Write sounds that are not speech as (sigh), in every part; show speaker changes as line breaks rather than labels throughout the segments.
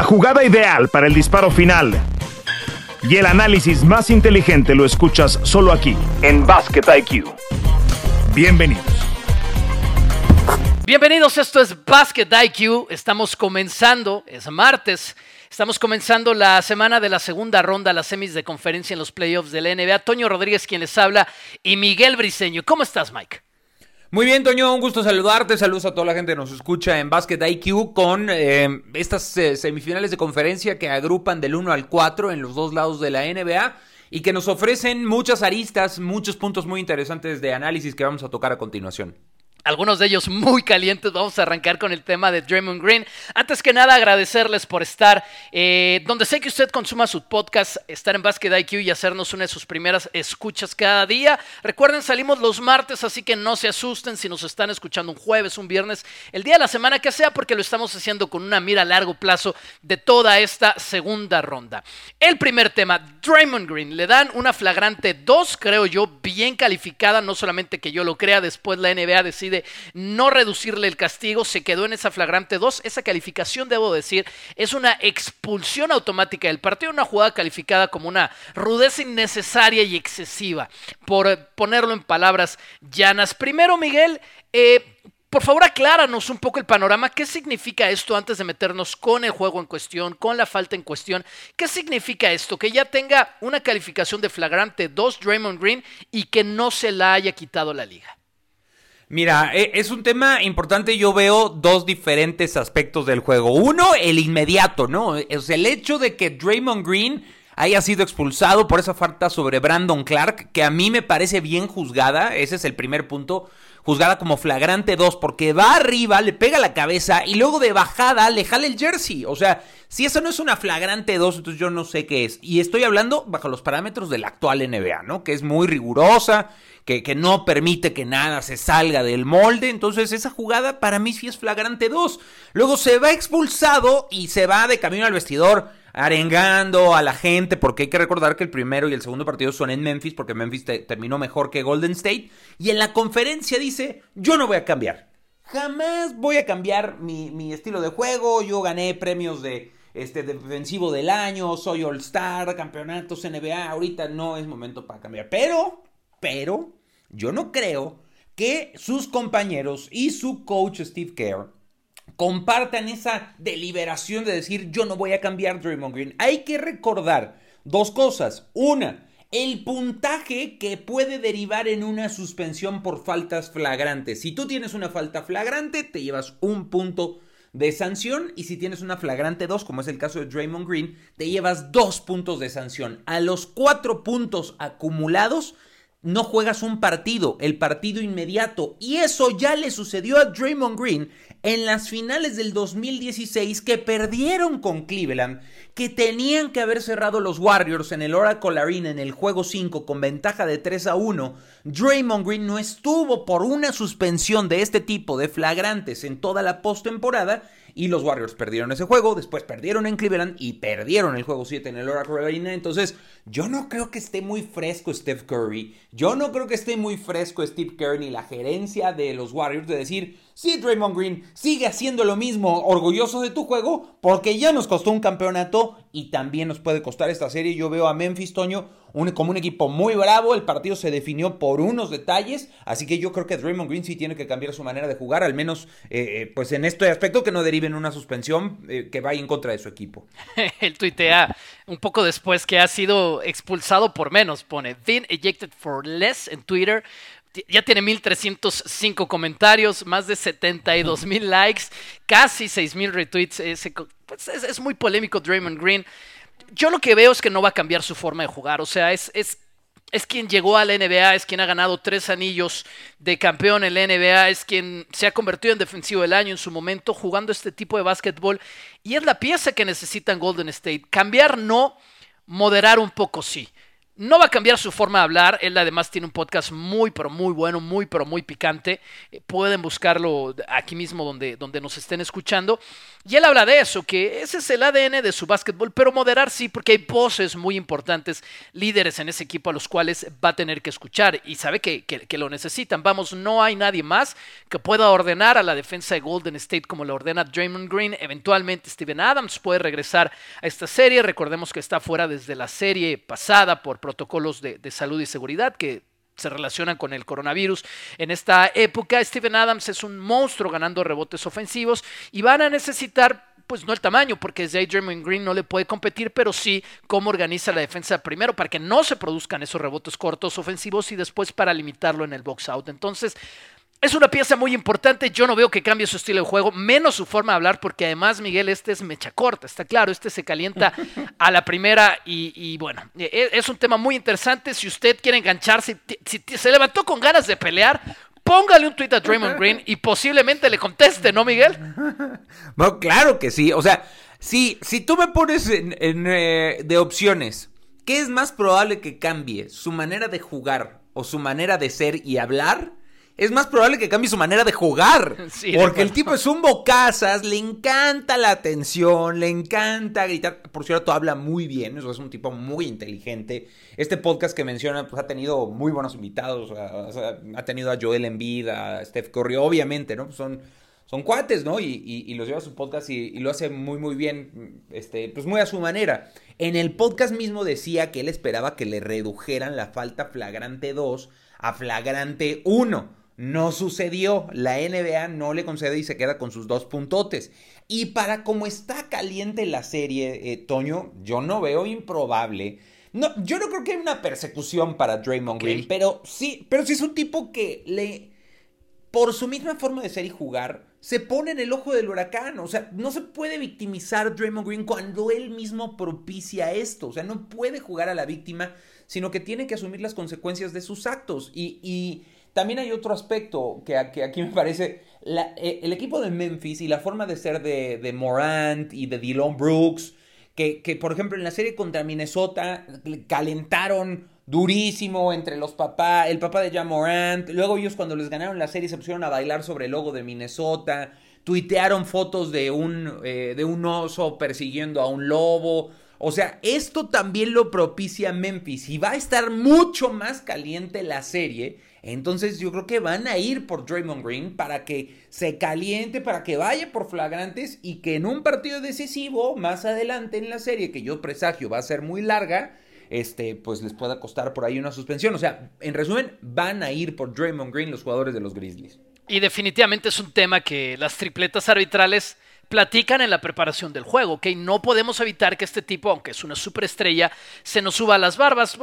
La jugada ideal para el disparo final y el análisis más inteligente lo escuchas solo aquí, en Basket IQ. Bienvenidos.
Bienvenidos, esto es Basket IQ. Estamos comenzando, es martes. Estamos comenzando la semana de la segunda ronda, las semis de conferencia en los playoffs de la NBA. Toño Rodríguez quien les habla y Miguel Briseño. ¿Cómo estás, Mike?
Muy bien, Toño, un gusto saludarte. Saludos a toda la gente que nos escucha en Basket IQ con eh, estas eh, semifinales de conferencia que agrupan del 1 al 4 en los dos lados de la NBA y que nos ofrecen muchas aristas, muchos puntos muy interesantes de análisis que vamos a tocar a continuación
algunos de ellos muy calientes. Vamos a arrancar con el tema de Draymond Green. Antes que nada, agradecerles por estar eh, donde sé que usted consuma su podcast, estar en Basket IQ y hacernos una de sus primeras escuchas cada día. Recuerden, salimos los martes, así que no se asusten si nos están escuchando un jueves, un viernes, el día de la semana que sea, porque lo estamos haciendo con una mira a largo plazo de toda esta segunda ronda. El primer tema, Draymond Green. Le dan una flagrante 2, creo yo, bien calificada, no solamente que yo lo crea, después la NBA decide de no reducirle el castigo, se quedó en esa flagrante 2. Esa calificación, debo decir, es una expulsión automática del partido, una jugada calificada como una rudeza innecesaria y excesiva, por ponerlo en palabras llanas. Primero, Miguel, eh, por favor, acláranos un poco el panorama. ¿Qué significa esto antes de meternos con el juego en cuestión, con la falta en cuestión? ¿Qué significa esto? Que ya tenga una calificación de flagrante 2 Draymond Green y que no se la haya quitado la liga.
Mira, e, es un tema importante. Yo veo dos diferentes aspectos del juego. Uno, el inmediato, ¿no? Es el hecho de que Draymond Green haya sido expulsado por esa falta sobre Brandon Clark, que a mí me parece bien juzgada. Ese es el primer punto. Juzgada como flagrante 2, porque va arriba, le pega la cabeza y luego de bajada le jala el jersey. O sea, si eso no es una flagrante 2, entonces yo no sé qué es. Y estoy hablando bajo los parámetros de la actual NBA, ¿no? Que es muy rigurosa que, no permite que nada se salga del molde. Entonces esa jugada para mí sí es flagrante 2. Luego se va expulsado y se va de camino al vestidor arengando a la gente, porque hay que recordar que el primero y el segundo partido son en Memphis, porque Memphis terminó mejor que Golden State, y en la conferencia dice, yo no voy a cambiar, jamás voy a cambiar mi, estilo de juego, yo gané premios de este defensivo del año, soy All Star, campeonatos NBA, ahorita no es momento para cambiar, pero, pero, yo no creo que sus compañeros y su coach Steve Kerr compartan esa deliberación de decir yo no voy a cambiar Draymond Green. Hay que recordar dos cosas. Una, el puntaje que puede derivar en una suspensión por faltas flagrantes. Si tú tienes una falta flagrante, te llevas un punto de sanción y si tienes una flagrante 2, como es el caso de Draymond Green, te llevas dos puntos de sanción. A los cuatro puntos acumulados, no juegas un partido, el partido inmediato. Y eso ya le sucedió a Draymond Green en las finales del 2016 que perdieron con Cleveland, que tenían que haber cerrado los Warriors en el Oracle Arena en el juego 5 con ventaja de 3 a 1. Draymond Green no estuvo por una suspensión de este tipo de flagrantes en toda la postemporada y los Warriors perdieron ese juego, después perdieron en Cleveland y perdieron el juego 7 en el Oracle Arena. Entonces, yo no creo que esté muy fresco Steph Curry. Yo no creo que esté muy fresco Steve Kerr ni la gerencia de los Warriors de decir, sí, Draymond Green, sigue haciendo lo mismo, orgulloso de tu juego, porque ya nos costó un campeonato y también nos puede costar esta serie. Yo veo a Memphis Toño como un equipo muy bravo. El partido se definió por unos detalles. Así que yo creo que Draymond Green sí tiene que cambiar su manera de jugar, al menos eh, eh, pues en este aspecto que no derive en una suspensión eh, que vaya en contra de su equipo. (laughs)
El tuitea un poco después que ha sido expulsado por menos, pone Been ejected for less en Twitter. Ya tiene 1305 comentarios, más de 72 mil likes, casi 6 mil retweets. Pues, es, muy polémico Draymond Green yo lo que veo es que no va a cambiar su forma de jugar. O sea, es, es, es quien llegó a la NBA, es quien ha ganado tres anillos de campeón en la NBA, es quien se ha convertido en defensivo del año en su momento jugando este tipo de básquetbol. Y es la pieza que necesitan Golden State. Cambiar no, moderar un poco sí. No va a cambiar su forma de hablar. Él además tiene un podcast muy, pero muy bueno, muy, pero muy picante. Eh, pueden buscarlo aquí mismo donde, donde nos estén escuchando. Y él habla de eso, que ese es el ADN de su básquetbol, pero moderar sí, porque hay voces muy importantes, líderes en ese equipo a los cuales va a tener que escuchar y sabe que, que, lo necesitan. Vamos, no hay nadie más que pueda ordenar a la defensa de Golden State como lo ordena Draymond Green. Eventualmente Steven Adams puede regresar a esta serie. Recordemos que está fuera desde la serie pasada por protocolos de, salud y seguridad que se relacionan con el coronavirus. En esta época, Steven Adams es un monstruo ganando rebotes ofensivos y van a necesitar pues no el tamaño, porque ahí Green no le puede competir, pero sí cómo organiza la defensa primero para que no se produzcan esos rebotes cortos ofensivos y después para limitarlo en el box out. Entonces, es una pieza muy importante. Yo no veo que cambie su estilo de juego, menos su forma de hablar, porque además, Miguel, este es mecha corta, está claro. Este se calienta a la primera y, bueno, e, e, es un tema muy interesante. Si usted quiere engancharse, si, se levantó con ganas de pelear, póngale un tweet a Draymond Green y posiblemente le conteste, ¿no, Miguel?
No, claro que sí. O sea, si, si tú me pones en, eh, de opciones, ¿qué es más probable que cambie? ¿Su manera de jugar o su manera de ser y hablar? Es más probable que cambie su manera de jugar. (laughs) porque el tipo es un bocazas, le encanta la atención, le encanta gritar. Por cierto, habla muy bien, eso es un tipo muy inteligente. Este podcast que menciona pues, ha tenido muy buenos invitados. ha tenido a Joel Embiid, a Steph Curry, obviamente, ¿no? Son, son cuates, ¿no? Y, los lleva a su podcast y, lo hace muy, muy bien, este, pues muy a su manera. En el podcast mismo decía que él esperaba que le redujeran la falta flagrante 2 a flagrante 1. No sucedió. La NBA no le concede y se queda con sus dos puntotes. Y para como está caliente la serie, eh, Toño, yo no veo improbable. No, yo no creo que haya una persecución para Draymond Green, pero sí, pero sí es un tipo que le, por su misma forma de ser y jugar, se pone en el ojo del huracán. O sea, no se puede victimizar Draymond Green cuando él mismo propicia esto. O sea, no puede jugar a la víctima, sino que tiene que asumir las consecuencias de sus actos. y también hay otro aspecto que, aquí me parece, eh, el equipo de Memphis y la forma de ser de, Morant y de Dylan Brooks, que, que, por ejemplo en la serie contra Minnesota calentaron durísimo entre los papás, el papá de Jan Morant, luego ellos cuando les ganaron la serie se pusieron a bailar sobre el logo de Minnesota, tuitearon fotos de un, eh, de un oso persiguiendo a un lobo. O sea, esto también lo propicia Memphis y va a estar mucho más caliente la serie entonces yo creo que van a ir por Draymond Green para que se caliente, para que vaya por flagrantes y que en un partido decisivo más adelante en la serie, que yo presagio va a ser muy larga, este, pues les pueda costar por ahí una suspensión. O sea, en resumen, van a ir por Draymond Green los jugadores de los Grizzlies.
Y definitivamente es un tema que las tripletas arbitrales platican en la preparación del juego, ¿ok? No podemos evitar que este tipo, aunque es una superestrella, se nos suba a las barbas.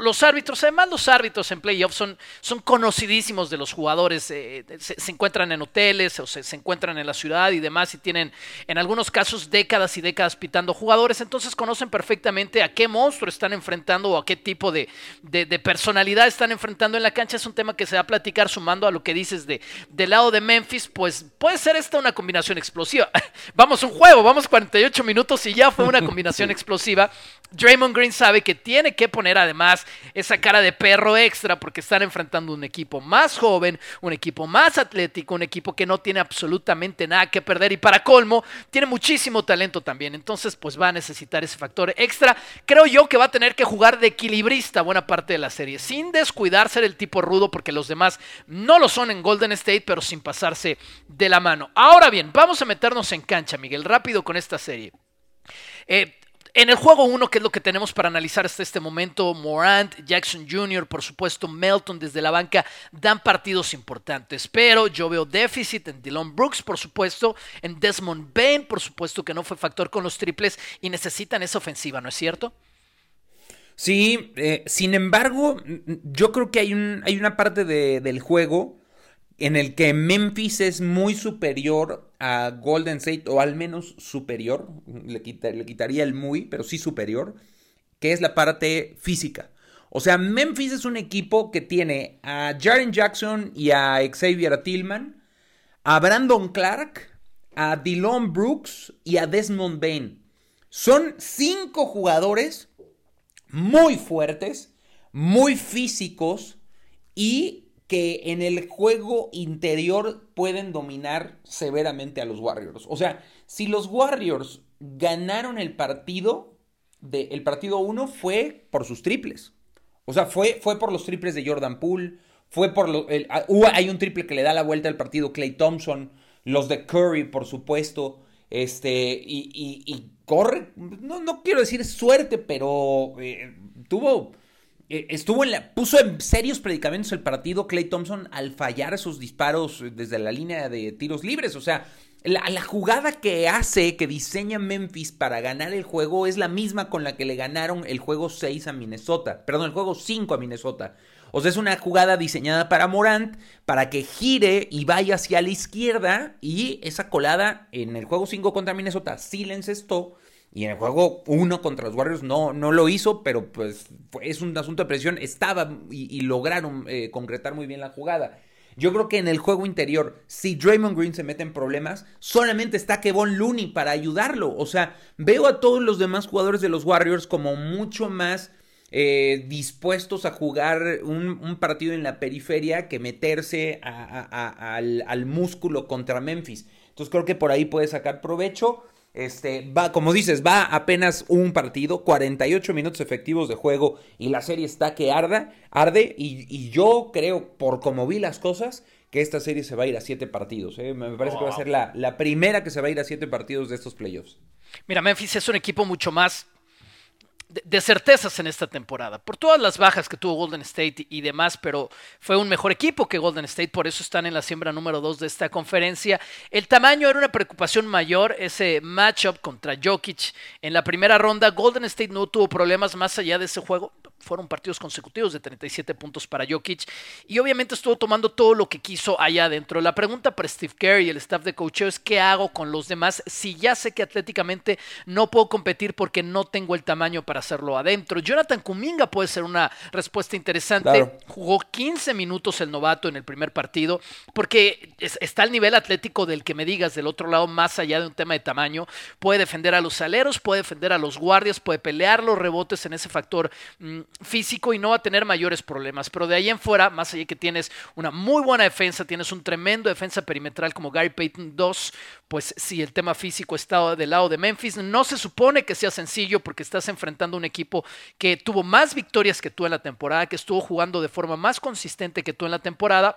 Los árbitros, además los árbitros en playoffs son, son conocidísimos de los jugadores, eh, se, encuentran en hoteles o se, encuentran en la ciudad y demás y tienen en algunos casos décadas y décadas pitando jugadores, entonces conocen perfectamente a qué monstruo están enfrentando o a qué tipo de, de, personalidad están enfrentando en la cancha. Es un tema que se va a platicar sumando a lo que dices de, del lado de Memphis, pues puede ser esta una combinación explosiva. (laughs) vamos un juego, vamos 48 minutos y ya fue una (laughs) combinación explosiva. Draymond Green sabe que tiene que poner además esa cara de perro extra porque están enfrentando un equipo más joven, un equipo más atlético, un equipo que no tiene absolutamente nada que perder y para colmo tiene muchísimo talento también. Entonces pues va a necesitar ese factor extra. Creo yo que va a tener que jugar de equilibrista buena parte de la serie, sin descuidar ser el tipo rudo porque los demás no lo son en Golden State, pero sin pasarse de la mano. Ahora bien, vamos a meternos en cancha, Miguel, rápido con esta serie. Eh, en el juego 1, que es lo que tenemos para analizar hasta este momento, Morant, Jackson Jr., por supuesto, Melton desde la banca, dan partidos importantes. Pero yo veo déficit en Dylan Brooks, por supuesto, en Desmond Bain, por supuesto, que no fue factor con los triples y necesitan esa ofensiva, ¿no es cierto?
Sí, eh, sin embargo, yo creo que hay una parte del juego en el que Memphis es muy superior a Golden State, o al menos superior, le, le quitaría el muy, pero sí superior, que es la parte física. O sea, Memphis es un equipo que tiene a Jaren Jackson y a Xavier Tillman, a Brandon Clark, a Dylan Brooks y a Desmond Bain. Son cinco jugadores muy fuertes muy físicos y que en el juego interior pueden dominar severamente a los Warriors. O sea, si los Warriors ganaron el partido, el partido 1 fue por sus triples. O sea, fue, fue por los triples de Jordan Poole, fue por lo, ah, hay un triple que le da la vuelta al partido Clay Thompson, los de Curry, por supuesto, este, y, corre, no, no, quiero decir suerte, pero eh, tuvo estuvo en la, puso en serios predicamentos el partido Clay Thompson al fallar esos disparos desde la línea de tiros libres. O sea, la, la, jugada que hace, que diseña Memphis para ganar el juego es la misma con la que le ganaron el juego 6 a Minnesota. Perdón, el juego 5 a Minnesota. O sea, es una jugada diseñada para Morant, para que gire y vaya hacia la izquierda. Y esa colada en el juego 5 contra Minnesota sí le encestó. Y en el juego 1 contra los Warriors no, no lo hizo, pero pues es un asunto de presión. Estaba y, lograron eh, concretar muy bien la jugada. Yo creo que en el juego interior, si Draymond Green se mete en problemas, solamente está Kevon Looney para ayudarlo. O sea, veo a todos los demás jugadores de los Warriors como mucho más eh, dispuestos a jugar un, partido en la periferia que meterse al, al músculo contra Memphis. Entonces creo que por ahí puede sacar provecho. Este, va, como dices, va apenas un partido, 48 minutos efectivos de juego y la serie está que arda, arde y, yo creo, por como vi las cosas, que esta serie se va a ir a siete partidos. ¿eh? Me parece que va a ser la, la primera que se va a ir a siete partidos de estos playoffs.
Mira, Memphis es un equipo mucho más de, certezas en esta temporada, por todas las bajas que tuvo Golden State y, demás, pero fue un mejor equipo que Golden State, por eso están en la siembra número 2 de esta conferencia. El tamaño era una preocupación mayor, ese matchup contra Jokic en la primera ronda. Golden State no tuvo problemas más allá de ese juego, fueron partidos consecutivos de 37 puntos para Jokic y obviamente estuvo tomando todo lo que quiso allá adentro. La pregunta para Steve Kerr y el staff de coaching es qué hago con los demás si ya sé que atléticamente no puedo competir porque no tengo el tamaño para hacerlo adentro. Jonathan Kuminga puede ser una respuesta interesante. Jugó 15 minutos el novato en el primer partido porque está al nivel atlético del que me digas del otro lado más allá de un tema de tamaño. Puede defender a los aleros, puede defender a los guardias, puede pelear los rebotes en ese factor mm, físico y no va a tener mayores problemas. Pero de ahí en fuera, más allá que tienes una muy buena defensa, tienes un tremendo defensa perimetral como Gary Payton 2, pues si el tema físico está del lado de Memphis, no se supone que sea sencillo porque estás enfrentando un equipo que tuvo más victorias que tú en la temporada, que estuvo jugando de forma más consistente que tú en la temporada,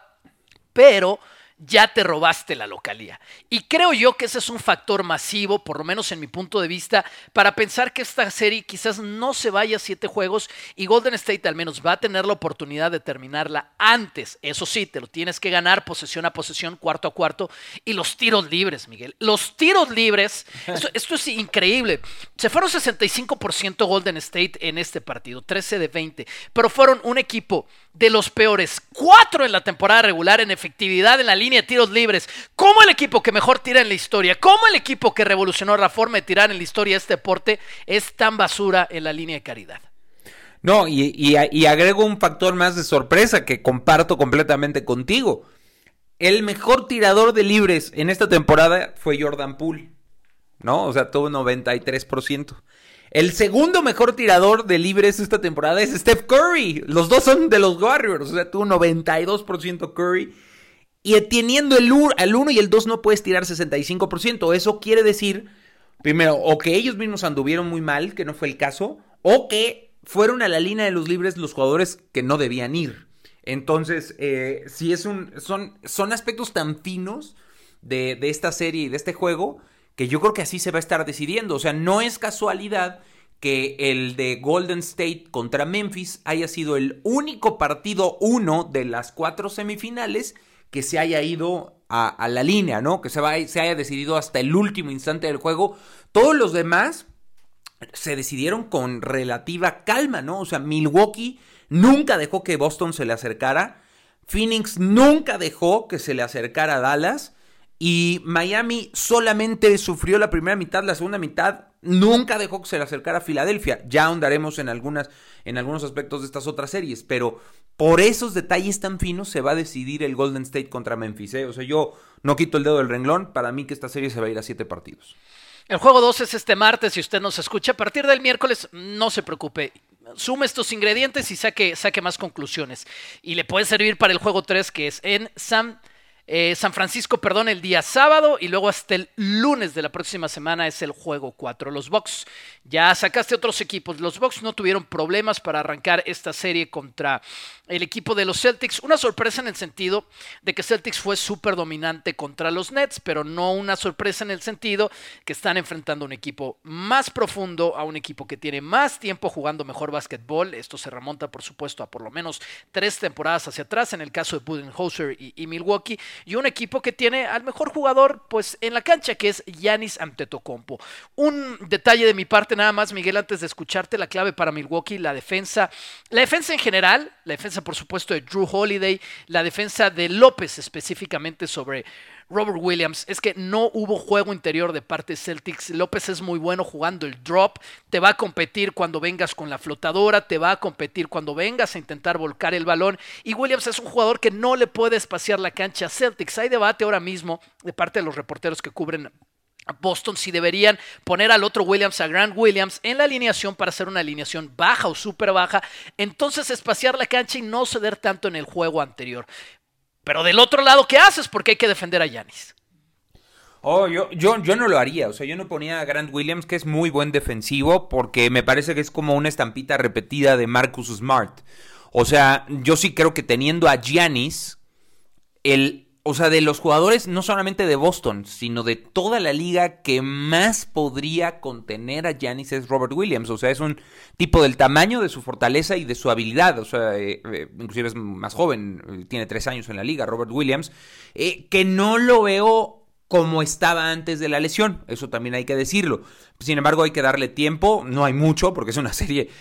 pero ya te robaste la localía. Y creo yo que ese es un factor masivo, por lo menos en mi punto de vista, para pensar que esta serie quizás no se vaya a siete juegos y Golden State al menos va a tener la oportunidad de terminarla antes. Eso sí, te lo tienes que ganar posesión a posesión, cuarto a cuarto. Y los tiros libres, Miguel. Los tiros libres, (laughs) esto, es increíble. Se fueron 65% Golden State en este partido, 13 de 20, pero fueron un equipo de los peores cuatro en la temporada regular en efectividad en la línea de tiros libres. Como el equipo que mejor tira en la historia, como el equipo que revolucionó la forma de tirar en la historia este deporte, es tan basura en la línea de caridad.
No, y, y agrego un factor más de sorpresa que comparto completamente contigo. El mejor tirador de libres en esta temporada fue Jordan Poole. ¿No? O sea, tuvo 93%. El segundo mejor tirador de libres esta temporada es Steph Curry. Los dos son de los Warriors. O sea, tuvo 92% Curry. Y teniendo el, 1 y el 2 no puedes tirar 65%. Eso quiere decir, primero, o que ellos mismos anduvieron muy mal, que no fue el caso, o que fueron a la línea de los libres los jugadores que no debían ir. Entonces, eh, si es un, son, son aspectos tan finos de, de esta serie y de este juego que yo creo que así se va a estar decidiendo. O sea, no es casualidad que el de Golden State contra Memphis haya sido el único partido uno de las cuatro semifinales que se haya ido a, la línea, ¿no? Que se, se haya decidido hasta el último instante del juego. Todos los demás se decidieron con relativa calma, ¿no? O sea, Milwaukee nunca dejó que Boston se le acercara. Phoenix nunca dejó que se le acercara a Dallas. Y Miami solamente sufrió la primera mitad, la segunda mitad nunca dejó que se le acercara a Filadelfia. Ya ahondaremos en, algunas, en algunos aspectos de estas otras series, pero por esos detalles tan finos se va a decidir el Golden State contra Memphis. ¿eh? O sea, yo no quito el dedo del renglón, para mí que esta serie se va a ir a siete partidos.
El juego 2 es este martes, si usted nos escucha, a partir del miércoles, no se preocupe sume estos ingredientes y saque, saque más conclusiones. Y le puede servir para el juego 3 que es en San... Eh, San Francisco, perdón, el día sábado y luego hasta el lunes de la próxima semana es el juego 4. Los Bucks ya sacaste otros equipos. Los Bucks no tuvieron problemas para arrancar esta serie contra el equipo de los Celtics. Una sorpresa en el sentido de que Celtics fue súper dominante contra los Nets, pero no una sorpresa en el sentido que están enfrentando a un equipo más profundo, a un equipo que tiene más tiempo jugando mejor básquetbol. Esto se remonta, por supuesto, a por lo menos tres temporadas hacia atrás en el caso de Budenholzer y, y Milwaukee y un equipo que tiene al mejor jugador pues en la cancha que es Yanis Antetokounmpo. Un detalle de mi parte nada más Miguel antes de escucharte la clave para Milwaukee, la defensa, la defensa en general, la defensa por supuesto de Drew Holiday, la defensa de López específicamente sobre Robert Williams es que no hubo juego interior de parte de Celtics. López es muy bueno jugando el drop, te va a competir cuando vengas con la flotadora, te va a competir cuando vengas a intentar volcar el balón. Y Williams es un jugador que no le puede espaciar la cancha a Celtics. Hay debate ahora mismo de parte de los reporteros que cubren Boston si deberían poner al otro Williams, a Grant Williams, en la alineación para hacer una alineación baja o súper baja, entonces espaciar la cancha y no ceder tanto en el juego anterior. Pero del otro lado, ¿qué haces? Porque hay que defender a Yanis.
Oh, yo, yo, yo no lo haría. O sea, yo no ponía a Grant Williams, que es muy buen defensivo, porque me parece que es como una estampita repetida de Marcus Smart. O sea, yo sí creo que teniendo a Giannis, el o sea, de los jugadores no solamente de Boston, sino de toda la liga que más podría contener a Giannis es Robert Williams. O sea, es un tipo del tamaño de su fortaleza y de su habilidad. O sea, eh, eh, inclusive es más joven, tiene tres años en la liga, Robert Williams, eh, que no lo veo como estaba antes de la lesión. Eso también hay que decirlo. Sin embargo, hay que darle tiempo. No hay mucho porque es una (laughs) serie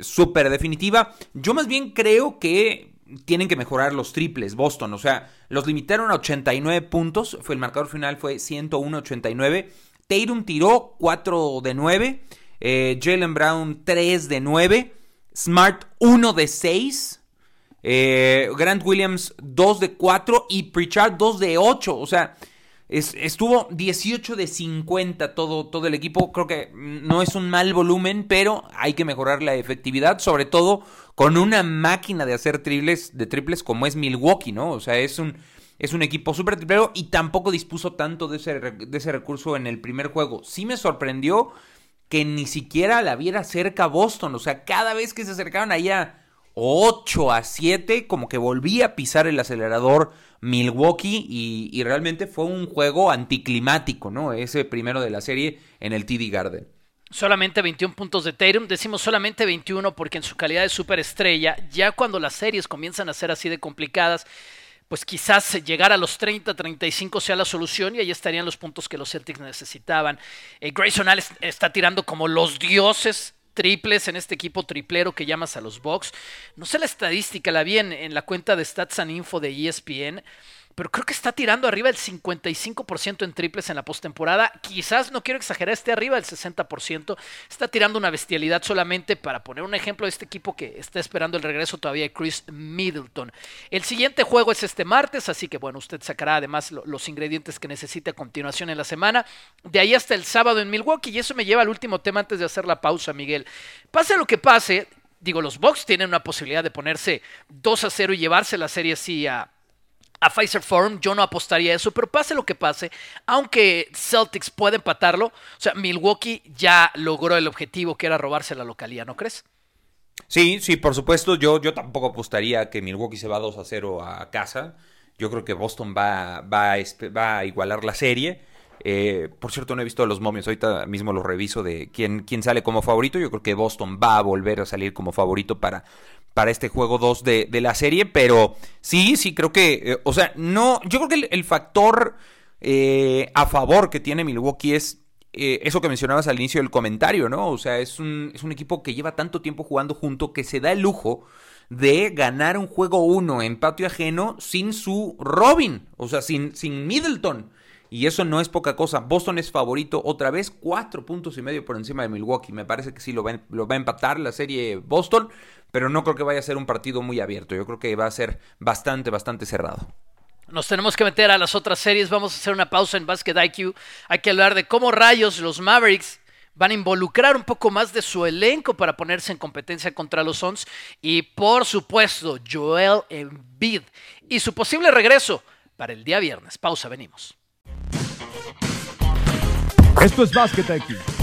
súper definitiva. Yo más bien creo que tienen que mejorar los triples, Boston. O sea, los limitaron a 89 puntos. Fue el marcador final fue 101-89. Tatum tiró 4 de 9. Eh, Jalen Brown 3 de 9. Smart 1 de 6. Eh, Grant Williams 2 de 4. Y Pritchard 2 de 8. O sea, estuvo 18 de 50 todo, todo el equipo. Creo que no es un mal volumen, pero hay que mejorar la efectividad, sobre todo con una máquina de hacer triples, de triples como es Milwaukee, ¿no? O sea, es un, es un equipo súper triplero y tampoco dispuso tanto de ese, de ese recurso en el primer juego. Sí me sorprendió que ni siquiera la viera cerca Boston. O sea, cada vez que se acercaban allá 8 a 7, como que volvía a pisar el acelerador Milwaukee y, realmente fue un juego anticlimático, ¿no? Ese primero de la serie en el TD Garden.
Solamente 21 puntos de Tatum, decimos solamente 21 porque en su calidad de superestrella, ya cuando las series comienzan a ser así de complicadas, pues quizás llegar a los 30, 35 sea la solución y ahí estarían los puntos que los Celtics necesitaban. Eh, Grayson Allen está tirando como los dioses triples en este equipo triplero que llamas a los Bucks. No sé la estadística, la vi en, en la cuenta de Stats and Info de ESPN pero creo que está tirando arriba el 55% en triples en la postemporada. Quizás, no quiero exagerar, esté arriba del 60%. Está tirando una bestialidad solamente para poner un ejemplo de este equipo que está esperando el regreso todavía de Chris Middleton. El siguiente juego es este martes, así que bueno, usted sacará además los ingredientes que necesite a continuación en la semana. De ahí hasta el sábado en Milwaukee, y eso me lleva al último tema antes de hacer la pausa, Miguel. Pase lo que pase, digo, los Bucks tienen una posibilidad de ponerse 2 a 0 y llevarse la serie así a a Pfizer Forum, yo no apostaría a eso, pero pase lo que pase, aunque Celtics puede empatarlo, o sea, Milwaukee ya logró el objetivo que era robarse la localía, ¿no crees?
Sí, sí, por supuesto, yo, yo tampoco apostaría que Milwaukee se va 2 a 0 a casa. Yo creo que Boston va, va, va a igualar la serie. Eh, por cierto, no he visto los momios, ahorita mismo los reviso de quién, quién sale como favorito. Yo creo que Boston va a volver a salir como favorito para, para este juego 2 de, la serie, pero sí, sí, creo que, eh, o sea, no, yo creo que el, factor eh, a favor que tiene Milwaukee es eso que mencionabas al inicio del comentario, ¿no? O sea, es un, es un equipo que lleva tanto tiempo jugando junto que se da el lujo de ganar un juego 1 en patio ajeno sin su Robin, o sea, sin, sin Middleton. Y eso no es poca cosa. Boston es favorito otra vez, cuatro puntos y medio por encima de Milwaukee. Me parece que sí lo va, lo va a empatar la serie Boston, pero no creo que vaya a ser un partido muy abierto. Yo creo que va a ser bastante, bastante cerrado.
Nos tenemos que meter a las otras series. Vamos a hacer una pausa en Basket IQ. Hay que hablar de cómo rayos los Mavericks van a involucrar un poco más de su elenco para ponerse en competencia contra los Suns y por supuesto Joel Embiid y su posible regreso para el día viernes. Pausa, venimos.
Esto es Basket IQ.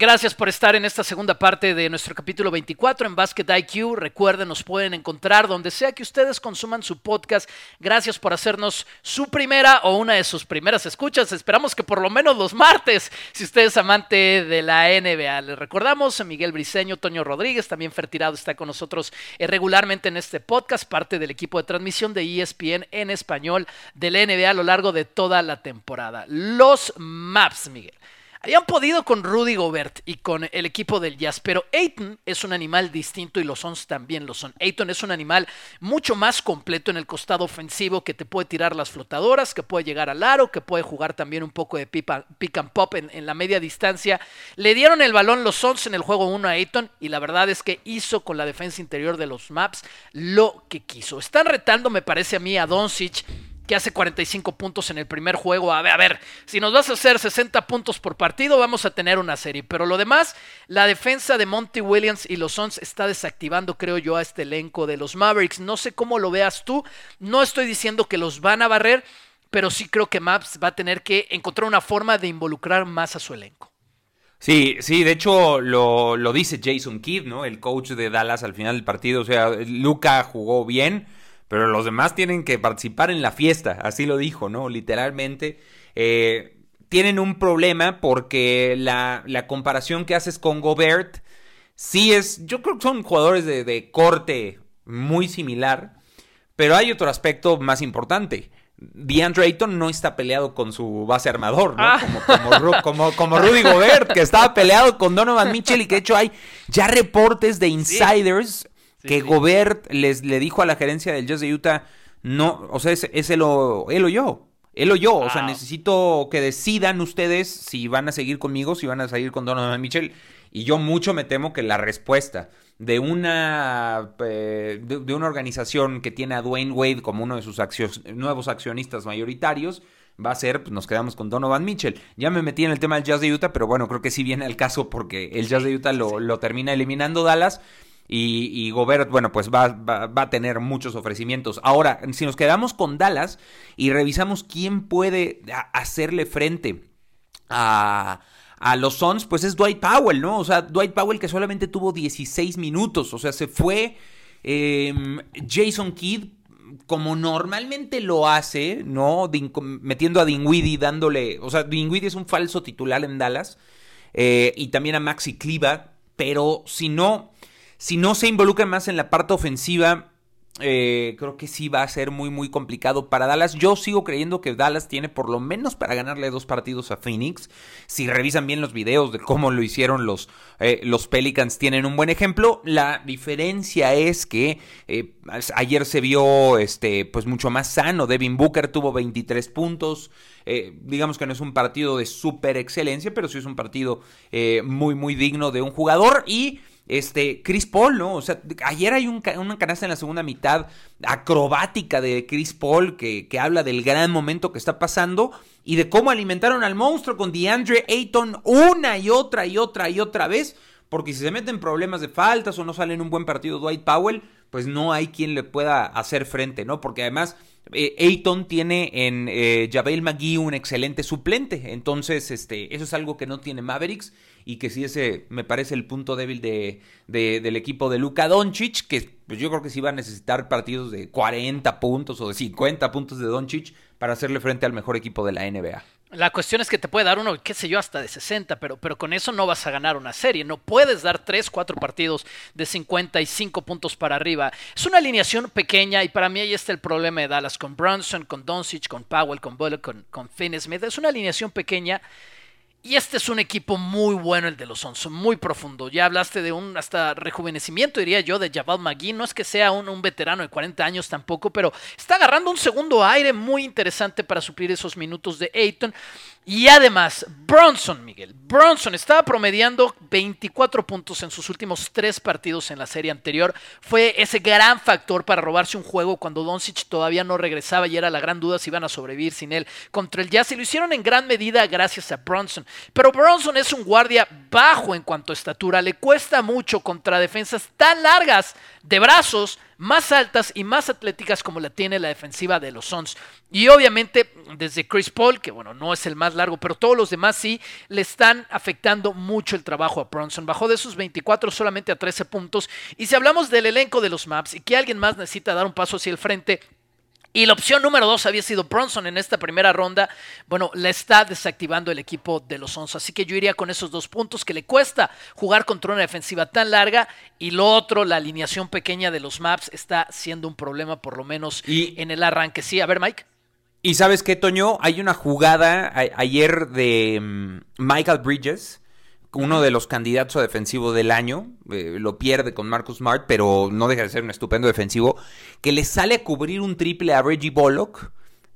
Gracias por estar en esta segunda parte de nuestro capítulo 24 en Basket IQ. Recuerden, nos pueden encontrar donde sea que ustedes consuman su podcast. Gracias por hacernos su primera o una de sus primeras escuchas. Esperamos que por lo menos los martes, si usted es amante de la NBA. Les recordamos, Miguel Briseño, Toño Rodríguez, también Fertirado está con nosotros eh, regularmente en este podcast, parte del equipo de transmisión de ESPN en español de la NBA a lo largo de toda la temporada. Los Maps, Miguel. Habían podido con Rudy Gobert y con el equipo del Jazz, pero Ayton es un animal distinto y los Suns también lo son. Ayton es un animal mucho más completo en el costado ofensivo que te puede tirar las flotadoras, que puede llegar al aro, que puede jugar también un poco de pick and pop en, la media distancia. Le dieron el balón los Suns en el juego 1 a Ayton y la verdad es que hizo con la defensa interior de los Maps lo que quiso. Están retando, me parece a mí, a Doncic que hace 45 puntos en el primer juego. A ver, a ver, si nos vas a hacer 60 puntos por partido, vamos a tener una serie. Pero lo demás, la defensa de Monty Williams y los Suns está desactivando, creo yo, a este elenco de los Mavericks. No sé cómo lo veas tú. No estoy diciendo que los van a barrer, pero sí creo que Maps va a tener que encontrar una forma de involucrar más a su elenco.
Sí, sí, de hecho lo, lo dice Jason Kidd, ¿no? El coach de Dallas al final del partido. O sea, Luca jugó bien pero los demás tienen que participar en la fiesta, así lo dijo, ¿no? Literalmente. Eh, tienen un problema porque la, comparación que haces con Gobert, sí es, yo creo que son jugadores de, corte muy similar, pero hay otro aspecto más importante. DeAndre Ayton no está peleado con su base armador, ¿no? Ah. Como, como, como, Rudy Gobert, que estaba peleado con Donovan Mitchell y que de hecho hay ya reportes de insiders que Gobert les, le dijo a la gerencia del Jazz de Utah, no, o sea, es, es él, o, él o yo. Él o yo, o sea, necesito que decidan ustedes si van a seguir conmigo, si van a seguir con Donovan Mitchell. Y yo mucho me temo que la respuesta de una, eh, de, una organización que tiene a Dwayne Wade como uno de sus nuevos accionistas mayoritarios va a ser, pues nos quedamos con Donovan Mitchell. Ya me metí en el tema del Jazz de Utah, pero bueno, creo que sí viene al caso porque el Jazz de Utah lo, lo termina eliminando Dallas. Y, Gobert, bueno, pues va, va, a tener muchos ofrecimientos. Ahora, si nos quedamos con Dallas y revisamos quién puede hacerle frente a, a los Suns, pues es Dwight Powell, ¿no? O sea, Dwight Powell que solamente tuvo 16 minutos, o sea, se fue em, Jason Kidd como normalmente lo hace, ¿no? metiendo a Dinwiddie, dándole, o sea, Dinwiddie es un falso titular en Dallas, eh, y también a Maxi Cliva, pero si no, si no se involucra más en la parte ofensiva, eh, creo que sí va a ser muy muy complicado para Dallas. Yo sigo creyendo que Dallas tiene por lo menos para ganarle dos partidos a Phoenix. Si revisan bien los videos de cómo lo hicieron los, eh, los Pelicans, tienen un buen ejemplo. La diferencia es que eh, ayer se vio este, pues mucho más sano. Devin Booker tuvo 23 puntos. digamos que no es un partido de super excelencia, pero sí es un partido muy muy digno de un jugador y este, Chris Paul, ¿no? O sea, ayer hay un, una canasta en la segunda mitad acrobática de Chris Paul que, que, habla del gran momento que está pasando y de cómo alimentaron al monstruo con DeAndre Ayton una y otra y otra y otra vez. Porque si se meten problemas de faltas o no sale en un buen partido Dwight Powell, pues no hay quien le pueda hacer frente, ¿no? Porque además eh, Ayton tiene en eh, Javel McGee un excelente suplente. Entonces, este, eso es algo que no tiene Mavericks y que sí ese me parece el punto débil de, del equipo de Luka Doncic, que pues yo creo que sí va a necesitar partidos de 40 puntos o de 50 puntos de Doncic para hacerle frente al mejor equipo de la NBA.
La cuestión es que te puede dar uno, qué sé yo, hasta de 60, pero, pero con eso no vas a ganar una serie. No puedes dar 3, 4 partidos de 55 puntos para arriba. Es una alineación pequeña y para mí ahí está el problema de Dallas con Brunson, con Doncic, con Powell, con Bullock, con, con Finn Smith. Es una alineación pequeña Y este es un equipo muy bueno, el de los Suns, muy profundo. Ya hablaste de un hasta rejuvenecimiento, diría yo, de Jabal McGee. No es que sea un, un, veterano de 40 años tampoco, pero está agarrando un segundo aire muy interesante para suplir esos minutos de Ayton. Y además, Bronson, Miguel. Bronson estaba promediando 24 puntos en sus últimos tres partidos en la serie anterior. Fue ese gran factor para robarse un juego cuando Doncic todavía no regresaba y era la gran duda si iban a sobrevivir sin él contra el Jazz. Y lo hicieron en gran medida gracias a Bronson. Pero Bronson es un guardia bajo en cuanto a estatura. Le cuesta mucho contra defensas tan largas de brazos más altas y más atléticas como la tiene la defensiva de los Suns. Y obviamente desde Chris Paul, que bueno, no es el más largo, pero todos los demás sí, le están afectando mucho el trabajo a Bronson. Bajó de sus 24 solamente a 13 puntos. Y si hablamos del elenco de los Maps y que alguien más necesita dar un paso hacia el frente, y la opción número dos había sido Bronson en esta primera ronda. Bueno, la está desactivando el equipo de los Suns. Así que yo iría con esos dos puntos que le cuesta jugar contra una defensiva tan larga. Y lo otro, la alineación pequeña de los maps está siendo un problema, por lo menos
y,
en el arranque. Sí, a ver, Mike.
Y sabes qué, Toño, hay una jugada a, ayer de um, Michael Bridges uno de los candidatos a defensivo del año, eh, lo pierde con Marcus Smart, pero no deja de ser un estupendo defensivo, que le sale a cubrir un triple a Reggie Bullock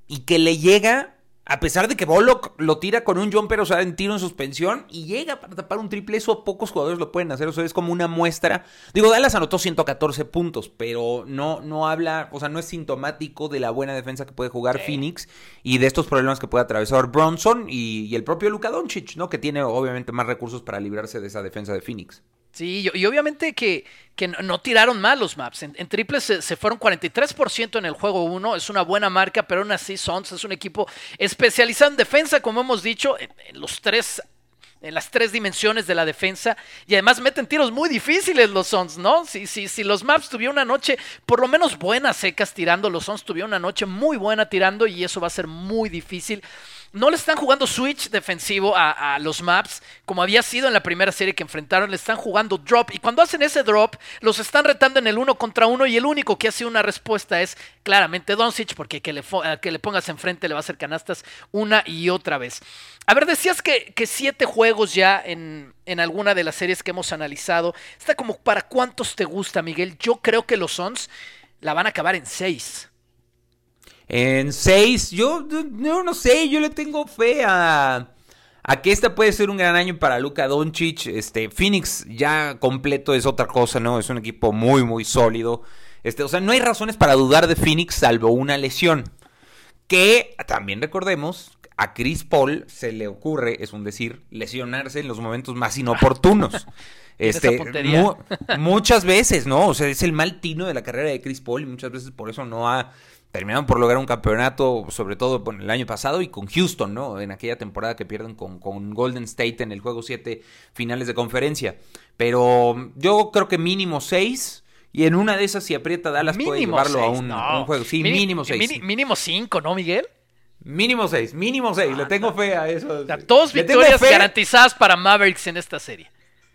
y que le llega a pesar de que Bullock lo tira con un jumper, o sea, en tiro en suspensión, y llega para tapar un triple, eso pocos jugadores lo pueden hacer, o sea, es como una muestra. Digo, Dallas anotó 114 puntos, pero no, no habla, o sea, no es sintomático de la buena defensa que puede jugar Phoenix y de estos problemas que puede atravesar Bronson y, y el propio Luka Doncic, ¿no? Que tiene obviamente más recursos para librarse de esa defensa de Phoenix.
Sí, y, obviamente que, que, no tiraron mal los maps. En, en triples se, se, fueron 43% en el juego 1. Es una buena marca, pero aún así Sons es un equipo especializado en defensa, como hemos dicho, en, los tres en las tres dimensiones de la defensa y además meten tiros muy difíciles los Suns, ¿no? Si, si, si los Maps tuvieron una noche por lo menos buena secas tirando, los Suns tuvieron una noche muy buena tirando y eso va a ser muy difícil. No le están jugando switch defensivo a, los maps, como había sido en la primera serie que enfrentaron, le están jugando drop. Y cuando hacen ese drop, los están retando en el uno contra uno. Y el único que hace una respuesta es claramente Doncic, porque que le, que le pongas enfrente le va a hacer canastas una y otra vez. A ver, decías que, que siete juegos ya en, en, alguna de las series que hemos analizado. Está como para cuántos te gusta, Miguel. Yo creo que los Suns la van a acabar en seis.
En 6, yo no, no sé, yo le tengo fe a, a que este puede ser un gran año para Luka Doncic. Este, Phoenix ya completo es otra cosa, ¿no? Es un equipo muy, muy sólido. Este, o sea, no hay razones para dudar de Phoenix salvo una lesión. Que también recordemos, a Chris Paul se le ocurre, es un decir, lesionarse en los momentos más inoportunos. (laughs) Este, mu muchas veces, ¿no? O sea, es el mal tino de la carrera de Chris Paul y muchas veces por eso no ha terminaron por lograr un campeonato, sobre todo el año pasado y con Houston, ¿no? En aquella temporada que pierden con, con Golden State en el juego 7 finales de conferencia. Pero yo creo que mínimo 6. Y en una de esas, si aprieta Dallas,
mínimo
puede llevarlo
seis,
a, un,
no.
a, un, juego. Sí,
Mini,
mínimo 6.
Mini, mínimo 5, ¿no, Miguel?
Mínimo 6, mínimo 6. Le tengo fe a eso.
O sea, dos victorias garantizadas para Mavericks en esta serie.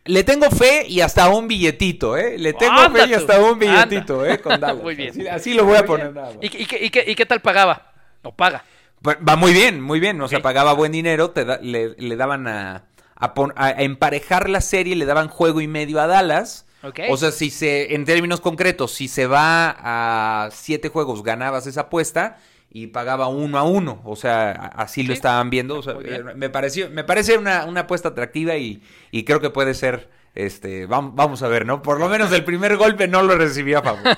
Le tengo fe y hasta un billetito, ¿eh? Le tengo
Anda
fe y hasta un
anda.
billetito, ¿eh? Con (laughs) Dallas.
Muy bien.
Así, así lo voy a poner nada.
¿Y, y, qué- y qué, y qué tal pagaba? No paga.
Va va muy bien, muy bien. O sea, pagaba buen dinero, te da- le, le daban a, a, pon- a- a emparejar la serie, le daban juego y medio a Dallas.
Ok.
O sea, si se, en términos concretos, si se va a siete juegos, ganabas esa apuesta y pagaba uno a uno. O sea, así lo estaban viendo. O sea, me pareció, me parece una, una apuesta atractiva y, y creo que puede ser, este, vamos, vamos a ver, ¿no? Por lo menos el primer golpe no lo recibí a favor. (laughs)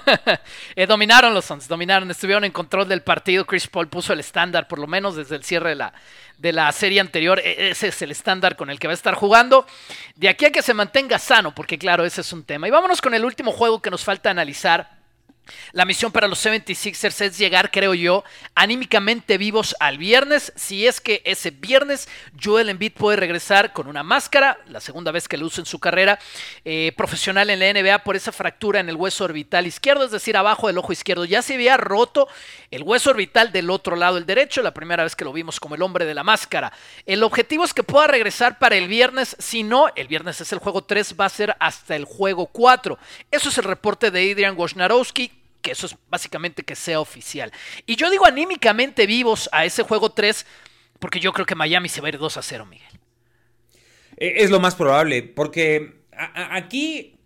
Eh, dominaron los Suns, dominaron, estuvieron en control del partido. Chris Paul puso el estándar, por lo menos desde el cierre de la, de la serie anterior. E- ese es el estándar con el que va a estar jugando. De aquí a que se mantenga sano, porque claro, ese es un tema. Y vámonos con el último juego que nos falta analizar. La misión para los 76ers es llegar, creo yo, anímicamente vivos al viernes. Si es que ese viernes Joel Embiid puede regresar con una máscara, la segunda vez que lo usa en su carrera eh, profesional en la NBA por esa fractura en el hueso orbital izquierdo, es decir, abajo del ojo izquierdo. Ya se había roto el hueso orbital del otro lado, el derecho, la primera vez que lo vimos como el hombre de la máscara. El objetivo es que pueda regresar para el viernes. Si no, el viernes es el juego 3, va a ser hasta el juego 4. Eso es el reporte de Adrian Wojnarowski que eso es básicamente que sea oficial. Y yo digo anímicamente vivos a ese juego 3, porque yo creo que Miami se va a ir 2 a 0, Miguel.
E, es lo más probable, porque aquí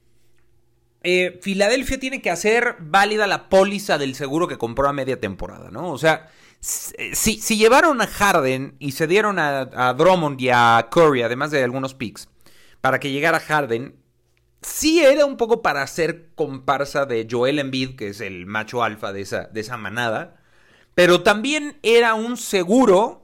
eh, Filadelfia tiene que hacer válida la póliza del seguro que compró a media temporada, ¿no? O sea, si, si llevaron a Harden y se dieron a, a, Drummond y a Curry, además de algunos picks, para que llegara Harden, sí era un poco para hacer comparsa de Joel Embiid, que es el macho alfa de esa, de esa manada, pero también era un seguro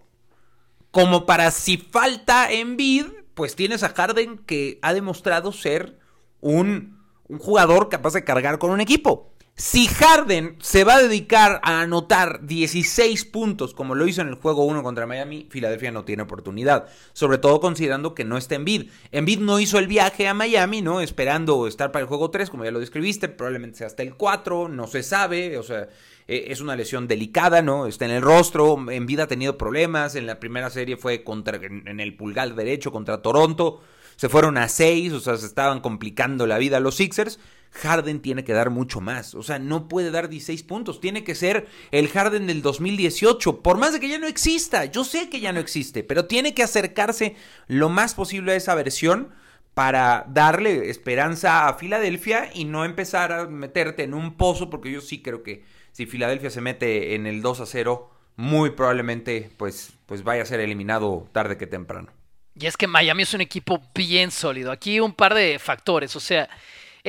como para si falta Embiid, pues tienes a Harden que ha demostrado ser un, un jugador capaz de cargar con un equipo. Si Harden se va a dedicar a anotar 16 puntos como lo hizo en el juego 1 contra Miami, Filadelfia no tiene oportunidad. Sobre todo considerando que no está Embiid. Embiid no hizo el viaje a Miami, ¿no? Esperando estar para el juego 3, como ya lo describiste. Probablemente sea hasta el 4, no se sabe. O sea, e, es una lesión delicada, ¿no? Está en el rostro. Embiid ha tenido problemas. En la primera serie fue contra, en el pulgar derecho contra Toronto. Se fueron a seis, o sea, se estaban complicando la vida los Sixers. Harden tiene que dar mucho más. O sea, no puede dar 16 puntos. Tiene que ser el Harden del 2018. Por más de que ya no exista. Yo sé que ya no existe. Pero tiene que acercarse lo más posible a esa versión para darle esperanza a Filadelfia y no empezar a meterte en un pozo. Porque yo sí creo que si Filadelfia se mete en el 2 a 0, muy probablemente pues, pues vaya a ser eliminado tarde que temprano.
Y es que Miami es un equipo bien sólido. Aquí un par de factores. O sea,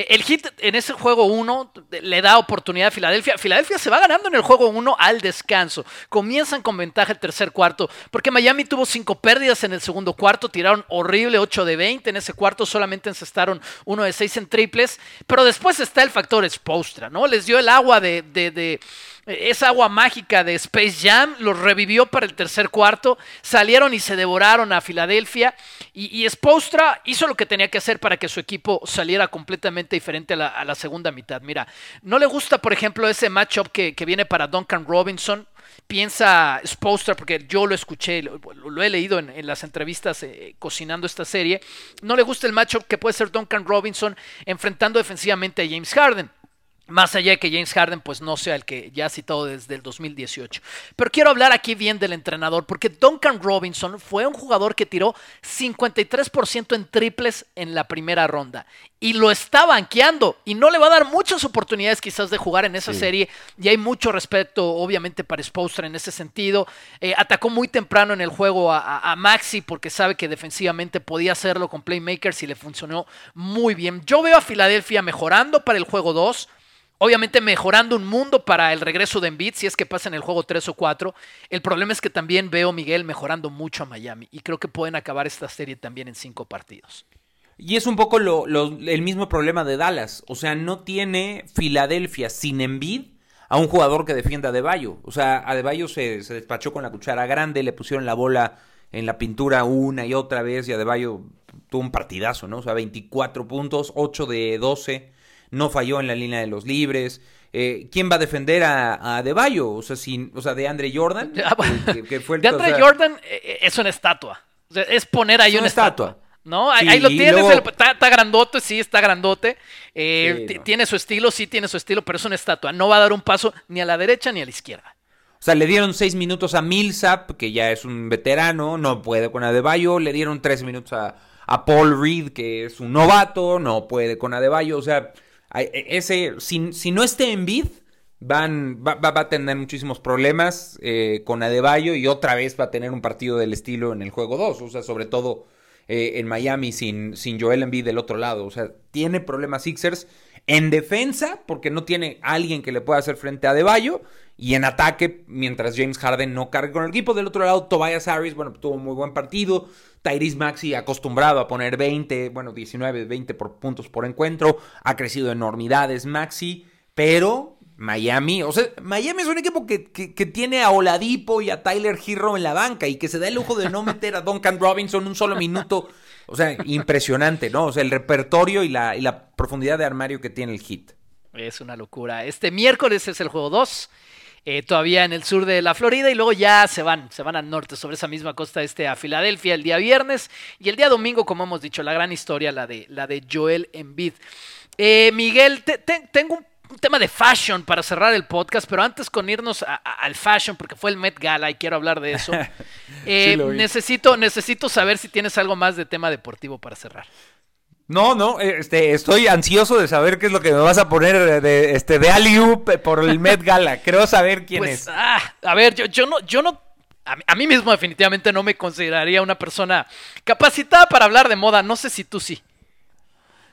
el hit en ese juego 1 le da oportunidad a Filadelfia. Filadelfia se va ganando en el juego 1 al descanso. Comienzan con ventaja el tercer cuarto, porque Miami tuvo cinco pérdidas en el segundo cuarto, tiraron horrible 8 de 20 en ese cuarto, solamente encestaron 1 de 6 en triples, pero después está el factor expostra, ¿no? Les dio el agua de, de esa agua mágica de Space Jam los revivió para el tercer cuarto, salieron y se devoraron a Filadelfia y, y hizo lo que tenía que hacer para que su equipo saliera completamente diferente a la, segunda mitad. Mira, no le gusta, por ejemplo, ese matchup que, que viene para Duncan Robinson piensa Spostra, porque yo lo escuché, lo, he leído en, las entrevistas eh, cocinando esta serie, no le gusta el matchup que puede ser Duncan Robinson enfrentando defensivamente a James Harden. Más allá de que James Harden pues no sea el que ya ha citado desde el 2018. Pero quiero hablar aquí bien del entrenador porque Duncan Robinson fue un jugador que tiró 53% en triples en la primera ronda y lo está banqueando y no le va a dar muchas oportunidades quizás de jugar en esa serie y hay mucho respeto obviamente para Spostra en ese sentido. Eh, atacó muy temprano en el juego a, a, Maxi porque sabe que defensivamente podía hacerlo con playmakers y le funcionó muy bien. Yo veo a Filadelfia mejorando para el juego 2 Obviamente mejorando un mundo para el regreso de Embiid, si es que pasa en el juego 3 o 4. El problema es que también veo Miguel mejorando mucho a Miami y creo que pueden acabar esta serie también en cinco partidos.
Y es un poco el mismo problema de Dallas. O sea, no tiene Filadelfia sin Embiid a un jugador que defienda a Deballo. O sea, a Deballo se, se despachó con la cuchara grande, le pusieron la bola en la pintura una y otra vez y a Deballo tuvo un partidazo, ¿no? O sea, 24 puntos, 8 de 12 no falló en la línea de los libres. Eh, ¿Quién va a defender a, a De Bayo? O sea, sin, o sea, de Andre Jordan.
De Andre Jordan eh, eh, es una estatua. es poner ahí una, estatua. ¿No? ahí, lo tienes, está, grandote, sí, está grandote. Tiene su estilo, sí tiene su estilo, pero es una estatua. No va a dar un paso ni a la derecha ni a la izquierda.
O sea, le dieron seis minutos a Millsap, que ya es un veterano, no puede con Adebayo. Le dieron tres minutos a, a Paul Reed, que es un novato, no puede con Adebayo. O sea, ese, si, si no esté en bid, van, va, va, a tener muchísimos problemas eh, con Adebayo y otra vez va a tener un partido del estilo en el juego 2. O sea, sobre todo eh, en Miami sin, sin Joel Embiid del otro lado. O sea, tiene problemas Sixers en defensa porque no tiene alguien que le pueda hacer frente a Adebayo y en ataque mientras James Harden no cargue con el equipo. Del otro lado, Tobias Harris, bueno, tuvo un muy buen partido. Tyrese Maxi acostumbrado a poner 20, bueno, 19, 20 por puntos por encuentro. Ha crecido enormidades Maxi, pero Miami, o sea, Miami es un equipo que, tiene a Oladipo y a Tyler Hero en la banca y que se da el lujo de no meter a Duncan Robinson un solo minuto. O sea, impresionante, ¿no? O sea, el repertorio y la, y la profundidad de armario que tiene el hit.
Es una locura. Este miércoles es el juego 2. Eh, todavía en el sur de la Florida y luego ya se van, se van al norte sobre esa misma costa este a Filadelfia el día viernes y el día domingo, como hemos dicho, la gran historia, la de, la de Joel Embiid. Eh, Miguel, tengo un tema de fashion para cerrar el podcast, pero antes con irnos al fashion, porque fue el Met Gala y quiero hablar de eso, (laughs) eh, necesito, necesito saber si tienes algo más de tema deportivo para cerrar.
No, no, este, estoy ansioso de saber qué es lo que me vas a poner de, este, de Aliu por el (laughs) Met Gala. Creo saber quién pues, es.
Ah, a ver, yo, yo no, yo no a mí, mismo definitivamente no me consideraría una persona capacitada para hablar de moda. No sé si tú sí.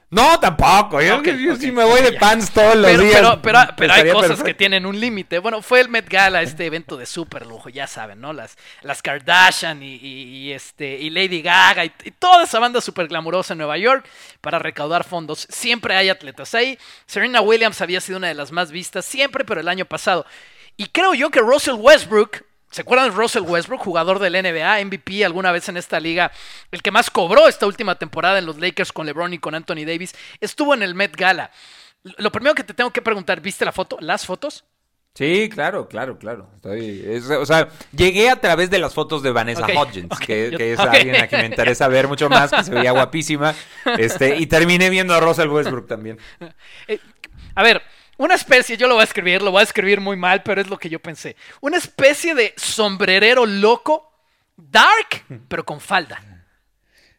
No, tampoco. Yo, sí me voy de pants todos los
pero,
días.
Pero, pero, hay cosas que tienen un límite. Bueno, fue el Met Gala, este evento de super lujo, ya saben, ¿no? Las, las Kardashian y, este, y Lady Gaga y, toda esa banda súper glamurosa en Nueva York para recaudar fondos. Siempre hay atletas ahí. Serena Williams había sido una de las más vistas siempre, pero el año pasado. Y creo yo que Russell Westbrook ¿Se acuerdan de Russell Westbrook, jugador del NBA, MVP alguna vez en esta liga? El que más cobró esta última temporada en los Lakers con LeBron y con Anthony Davis. Estuvo en el Met Gala. Lo primero que te tengo que preguntar, ¿viste la foto? ¿Las fotos?
Sí, claro, claro, claro. o sea, llegué a través de las fotos de Vanessa Hodgins, que, es alguien a quien me interesa ver mucho más, que se veía guapísima. Este, y terminé viendo a Russell Westbrook también. (laughs)
Eh, a ver, una especie, yo lo voy a escribir, lo voy a escribir muy mal, pero es lo que yo pensé. Una especie de sombrerero loco, dark, (laughs) pero con falda.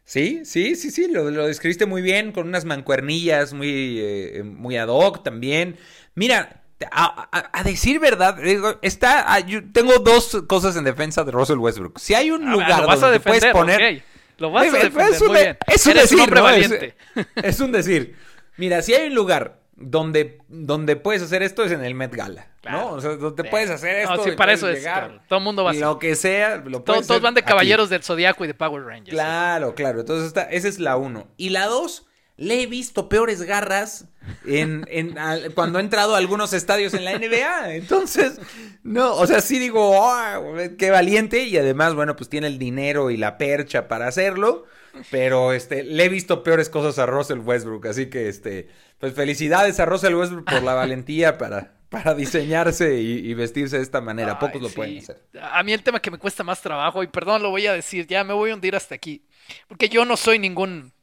Sí, sí, sí, sí, lo, lo describiste muy bien, con unas mancuernillas muy, eh, muy ad hoc también. Mira, a, decir verdad, está, ah, yo tengo dos cosas en defensa de Russell Westbrook. Si hay un lugar donde puedes poner...
Lo vas a defender,
es un,
muy bien.
Es un decir, valiente. es un decir. Mira, si hay un lugar donde, donde puedes hacer esto es en el Met Gala, ¿no? O sea, donde puedes hacer esto.
No, sí, para eso es. Todo el mundo va a.
Lo que sea, lo
Todos, todos van de caballeros del Zodiaco y de Power Rangers.
Claro, claro. Entonces, esta, esa es la uno. Y la dos, le he visto peores garras en, en cuando he entrado a algunos estadios en la NBA. Entonces, no, o sea, sí digo, oh, qué valiente. Y además, bueno, pues tiene el dinero y la percha para hacerlo. Pero este, le he visto peores cosas a Russell Westbrook, así que este, pues felicidades a Russell Westbrook por la valentía para, para diseñarse y, vestirse de esta manera. Pocos lo pueden hacer.
A mí el tema que me cuesta más trabajo, y perdón, lo voy a decir, ya me voy a hundir hasta aquí, porque yo no soy ningún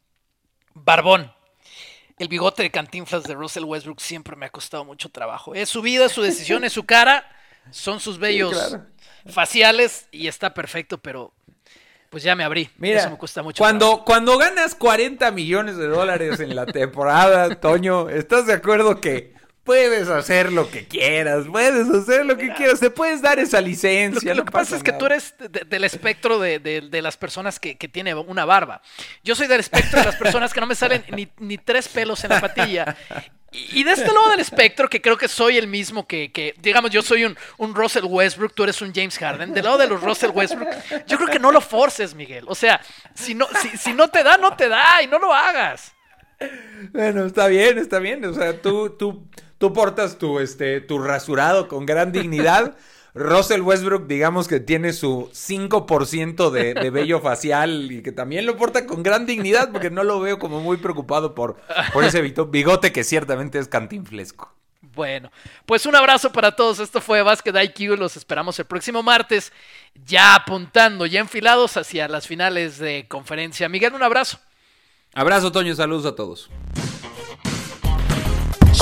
barbón. El bigote de cantinflas de Russell Westbrook siempre me ha costado mucho trabajo. Es su vida, su decisión, es su cara, son sus bellos faciales y está perfecto, pero pues ya me abrí.
Mira,
Eso me cuesta mucho.
Cuando, cuando ganas 40 millones de dólares en la temporada, Toño, ¿estás de acuerdo que puedes hacer lo que quieras? Puedes hacer lo que quieras, te puedes dar esa licencia.
Lo que, pasa, es que tú eres del espectro de, las personas que, que tiene una barba. Yo soy del espectro de las personas que no me salen ni, ni tres pelos en la patilla y de este lado del espectro, que creo que soy el mismo que, digamos, yo soy un, un, Russell Westbrook, tú eres un James Harden. Del lado de los Russell Westbrook, yo creo que no lo forces, Miguel. O sea, si no, si, si no te da, no te da y no lo hagas.
Bueno, está bien, está bien. O sea, tú, tú, tú portas tu, este, tu rasurado con gran dignidad. (laughs) Russell Westbrook, digamos que tiene su 5% de, de vello facial y que también lo porta con gran dignidad porque no lo veo como muy preocupado por, por ese bigote que ciertamente es cantinflesco.
Bueno, pues un abrazo para todos. Esto fue Basket IQ. Los esperamos el próximo martes, ya apuntando, ya enfilados hacia las finales de conferencia. Miguel, un abrazo.
Abrazo, Toño. Saludos a todos.